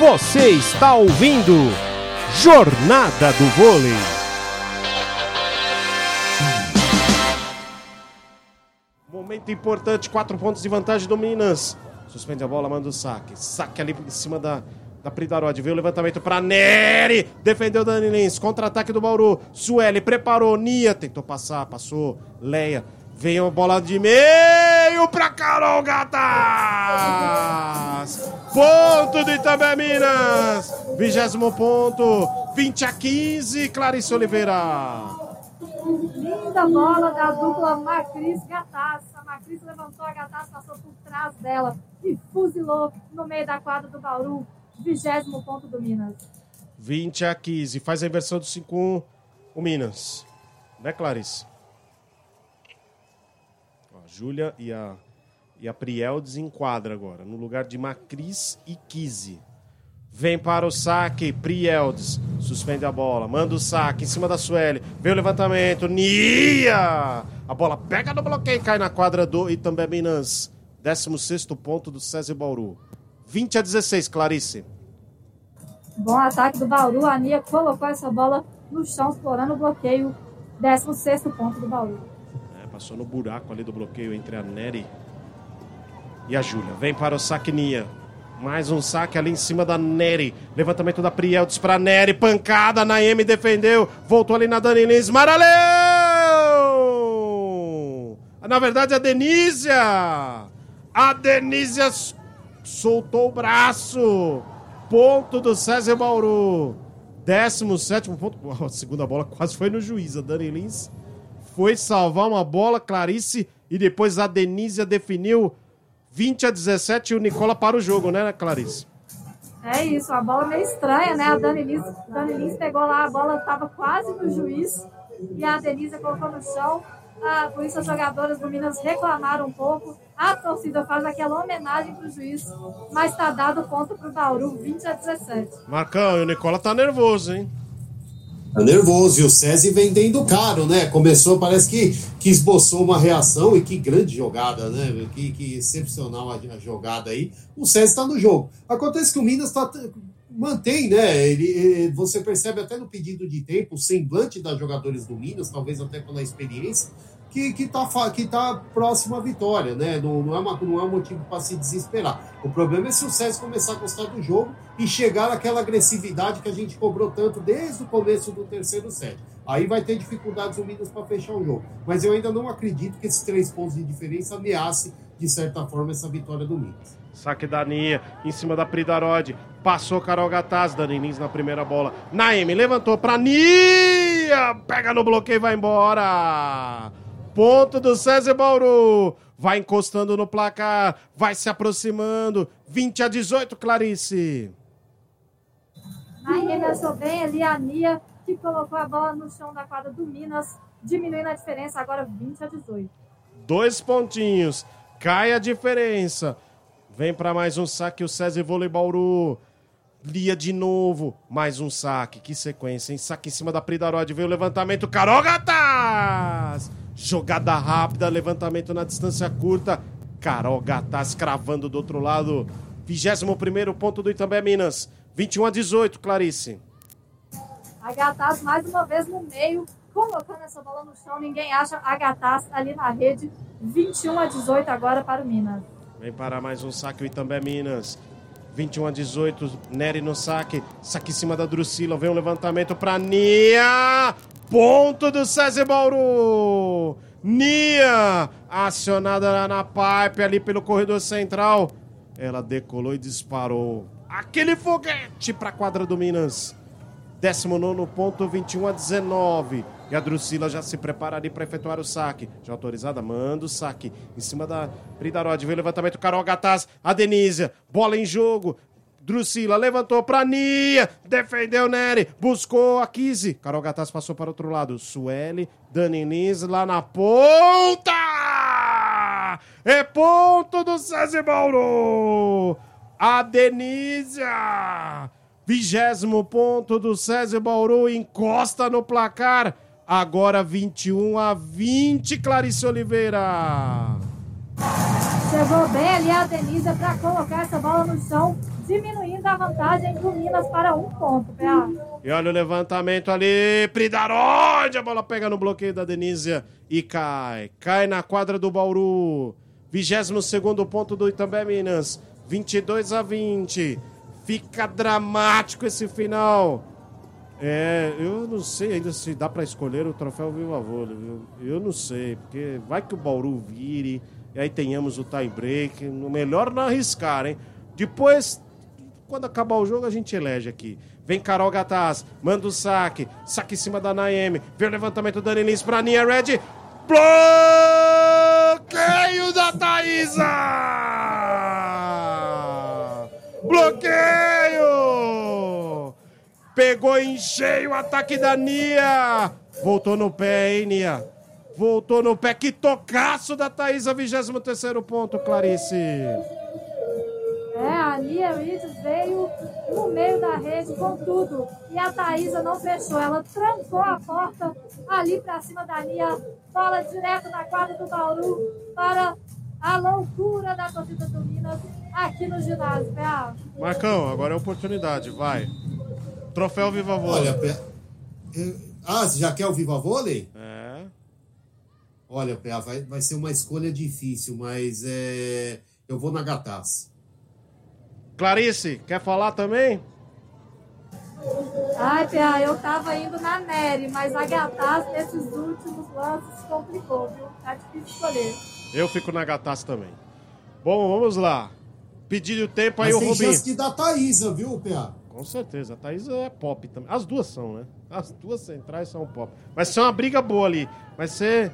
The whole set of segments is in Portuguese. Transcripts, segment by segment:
Você está ouvindo Jornada do Vôlei. Momento importante, quatro pontos de vantagem do Minas. Suspende a bola, manda o saque. Saque ali em cima da, da Pridarod. Veio o levantamento para Nery. Defendeu Dani Lins. Contra-ataque do Bauru. Sueli preparou. Nia tentou passar, passou. Leia. Veio a bola de meio para Carol Gatas. Ponto do Itabé Minas. Vigésimo ponto. 20 a 15. Clarice Oliveira. Linda bola da dupla Macris Gataz. A Macris levantou a Gataz, passou por trás dela e fuzilou no meio da quadra do Bauru. Vigésimo ponto do Minas. 20 a 15. Faz a inversão do 5-1 o Minas. Né, Clarice? Ó, a Júlia e a, e a Priel desenquadra agora, no lugar de Macris e Kise. Vem para o saque, Prieldes. Suspende a bola, manda o saque em cima da Sueli. Vem o levantamento, Nia! A bola pega no bloqueio e cai na quadra do Itambé Minas. 16 ponto do César Bauru. 20 a 16, Clarice. Bom ataque do Bauru. A Nia colocou essa bola no chão, explorando o bloqueio. 16 ponto do Bauru. É, passou no buraco ali do bloqueio entre a Nery e a Júlia. Vem para o saque, Nia. Mais um saque ali em cima da Nery. Levantamento da Prieldes para Nery. Pancada. Naemi defendeu. Voltou ali na Dani Lins. Maraleu! Na verdade, a Denísia. A Denísia soltou o braço. Ponto do César Bauru. 17 ponto. A segunda bola quase foi no juiz. A Dani Lins foi salvar uma bola, Clarice. E depois a Denísia definiu 20 a 17 e o Nicola para o jogo, né, Clarice? É isso, a bola meio estranha, né? A Dani Lins, Dani Lins pegou lá, a bola estava quase no juiz e a Denise colocou no chão. Ah, por isso as jogadoras do Minas reclamaram um pouco. A torcida faz aquela homenagem para o juiz, mas está dado ponto para o Bauru, 20 a 17. Marcão, e o Nicola tá nervoso, hein? Tá nervoso. E o César vendendo caro, né? Começou, parece que, que esboçou uma reação e que grande jogada, né? Que, que excepcional a, a jogada aí. O César está no jogo. Acontece que o Minas tá, mantém, né? Ele, ele, você percebe até no pedido de tempo, o semblante das jogadores do Minas, talvez até pela experiência, que, que, tá, que tá próximo à vitória, né? Não, não, é, uma, não é um motivo para se desesperar. O problema é se o César começar a gostar do jogo e chegar àquela agressividade que a gente cobrou tanto desde o começo do terceiro set. Aí vai ter dificuldades o para fechar o jogo. Mas eu ainda não acredito que esses três pontos de diferença ameace, de certa forma, essa vitória do Minas. Saque da Nia, em cima da Pridarod. Passou Carol Gataz, Dani Lins na primeira bola. Naime levantou pra Nia! Pega no bloqueio e vai embora! Ponto do César Bauru. Vai encostando no placar, vai se aproximando. 20 a 18, Clarice. Aí reversou bem ali a Nia, que colocou a bola no chão da quadra do Minas, diminuindo a diferença, agora 20 a 18. Dois pontinhos, cai a diferença. Vem para mais um saque o César Vôlei Bauru. Lia de novo, mais um saque. Que sequência, hein? Saque em cima da Pridarod. Veio o levantamento. Carol Gataz! Jogada rápida, levantamento na distância curta. Carol Gataz cravando do outro lado. 21 ponto do Itambé Minas. 21 a 18, Clarice. A Gataz mais uma vez no meio, colocando essa bola no chão. Ninguém acha a Gataz ali na rede. 21 a 18 agora para o Minas. Vem para mais um saque o Itambé Minas. 21 a 18, Nery no saque. Saque em cima da Drusila. Vem o um levantamento para Nia. Ponto do César Bauru. Nia, acionada lá na pipe, ali pelo corredor central. Ela decolou e disparou. Aquele foguete para a quadra do Minas. 19 ponto, 21 a 19. E a Drusila já se prepara ali para efetuar o saque. Já autorizada, manda o saque. Em cima da Pridarod. Vem o levantamento, Carol Gataz. A Denísia. Bola em jogo. Drusila levantou pra Nia. Defendeu Nery. Buscou a Kizzy. Carol Gataz passou para outro lado. Sueli, Dani Lins lá na ponta. É ponto do César Bauru. A Denísia. Vigésimo ponto do César Bauru. Encosta no placar. Agora 21 a 20, Clarice Oliveira. Chegou bem ali a Denise para colocar essa bola no chão, diminuindo a vantagem do Minas para um ponto, PA. E olha o levantamento ali, Pridaroide, a bola pega no bloqueio da Denísia e cai. Cai na quadra do Bauru. 22 segundo ponto do Itambé Minas. 22 a 20. Fica dramático esse final. É, eu não sei ainda se dá para escolher o troféu Viva Vôlei, viu? Eu não sei, porque vai que o Bauru vire, e aí tenhamos o tie break. Melhor não arriscar, hein? Depois, quando acabar o jogo, a gente elege aqui. Vem Carol Gataz, manda o saque, saque em cima da Naemi, vem o levantamento da Denise pra Nia Red. Bloqueio da Thaísa! Bloqueio! Pegou em cheio o ataque da Nia. Voltou no pé, hein, Nia? Voltou no pé. Que tocaço da Thaísa, 23 ponto, Clarice. A Nia Reeves veio no meio da rede com tudo. E a Thaísa não fechou. Ela trancou a porta ali pra cima da Nia. Bola direto na quadra do Bauru para a loucura da torcida do Minas aqui no ginásio, PA. Marcão, agora é a oportunidade, vai. Troféu Viva Vôlei. Olha, eu- Ah, você já quer o Viva Vôlei? É. Olha, Pé, vai, vai ser uma escolha difícil, mas é, eu vou na Gataz. Clarice, quer falar também? Ai, PA, eu tava indo na Nery, mas a Gataz nesses últimos lances complicou, viu? Tá difícil escolher. Eu fico na Gataz também. Bom, vamos lá. Pedir o tempo aí Mas o tem Rubinho. chance de dar Thaísa, viu, Pé? Com certeza, a Thaís é pop também. As duas são, né? As duas centrais são pop. Vai ser uma briga boa ali. Vai ser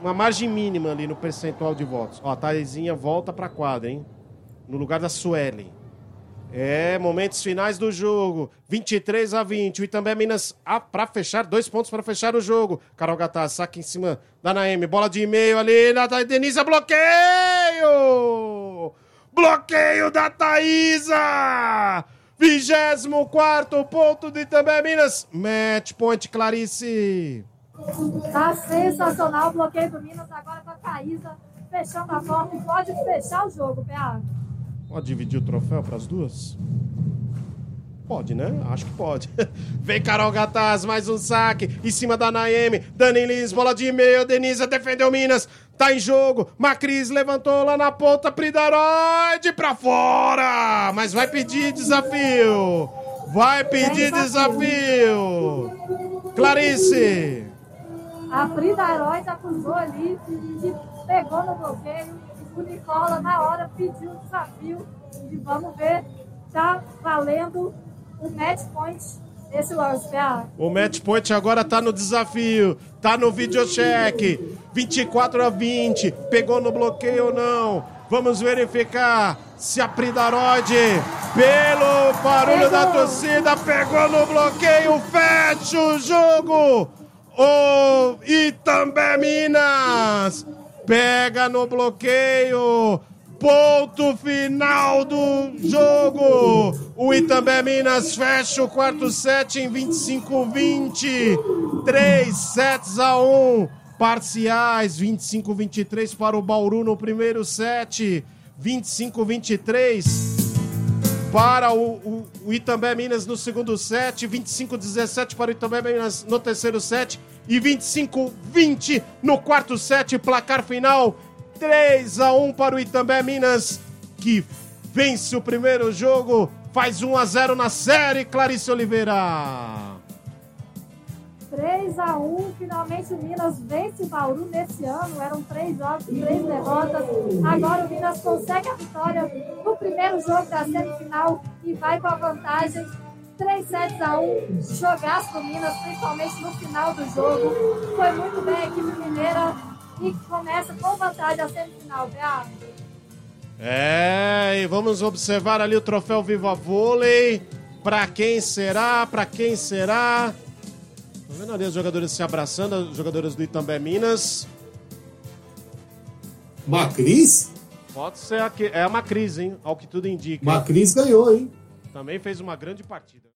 uma margem mínima ali no percentual de votos. Ó, a Thaisinha volta pra quadra, hein? No lugar da Suelen. É, momentos finais do jogo. 23 a 20. O Itambé Minas ah, pra fechar, dois pontos pra fechar o jogo. Carol Gataz, saque em cima da Naemi. Bola de meio ali na Denise. Bloqueio! Bloqueio da Thaísa! 24 ponto do Itambé Minas. Match point, Clarice. Tá sensacional o bloqueio do Minas agora com a Thaísa fechando a porta pode fechar o jogo, PA. Pode dividir o troféu para as duas? Pode, né? Acho que pode. Vem Carol Gataz, mais um saque. Em cima da Naemi. Dani Lins, bola de meio. Denise defendeu Minas. Tá em jogo. Macris levantou lá na ponta. Pridaroide pra fora. Mas vai pedir desafio. Vai pedir desafio. Clarice. A Heróis acusou ali que pegou no bloqueio. O Nicola, na hora, pediu o desafio. E vamos ver, tá valendo o match point esse lance, PA. O match point agora tá no desafio. Tá no videocheck. 24 a 20. Pegou no bloqueio ou não? Vamos verificar se a Pridaroide, pelo barulho da Pegou. torcida, pegou no bloqueio. Fecha o jogo. O Itambé Minas pega no bloqueio. Ponto final do jogo. O Itambé Minas fecha o quarto set em 25-20. 3 sets a 1. Parciais 25-23 para o Bauru no primeiro set. 25-23 para o, o, o Itambé Minas no segundo set, 25-17 para o Itambé Minas no terceiro set e 25-20 no quarto set, placar final 3 a 1 para o Itambé Minas, que vence o primeiro jogo, faz 1 a 0 na série, Clarice Oliveira. 3 a 1 finalmente o Minas vence o Bauru nesse ano. Eram três jogos, três derrotas. Agora o Minas consegue a vitória no primeiro jogo da semifinal e vai com a vantagem. 3 sets a 1, jogaço do Minas, principalmente no final do jogo. Foi muito bem a equipe mineira e começa com vantagem a semifinal, Bea. É, e vamos observar ali o troféu Viva Vôlei. Pra quem será? Pra quem será? Tô vendo ali os jogadores se abraçando, os jogadores do Itambé Minas. Macris? Pode ser a que, é uma crise, hein? Ao que tudo indica. Macris ganhou, hein? Também fez uma grande partida.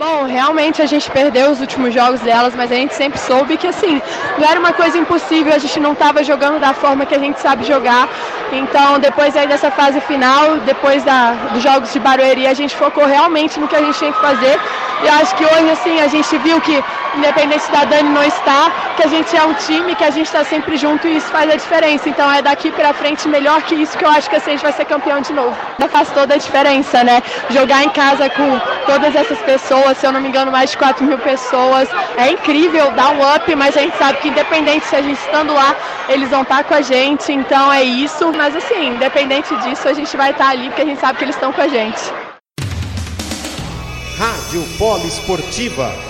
Bom, realmente a gente perdeu os últimos jogos delas, mas a gente sempre soube que assim, não era uma coisa impossível, a gente não estava jogando da forma que a gente sabe jogar. Então, depois aí dessa fase final, depois da, dos jogos de Barueri, a gente focou realmente no que a gente tinha que fazer. E acho que hoje, assim, a gente viu que, independente da Dani não estar, que a gente é um time, que a gente está sempre junto e isso faz a diferença. Então, é daqui para frente melhor que isso que eu acho que a gente vai ser campeão de novo. Faz toda a diferença, né? Jogar em casa com todas essas pessoas, se eu não me engano, mais de 4 mil pessoas, é incrível, dá um up, mas a gente sabe que independente se a gente estando lá, eles vão estar com a gente, então é isso. Mas assim, independente disso, a gente vai estar ali porque a gente sabe que eles estão com a gente. Rádio Poliesportiva.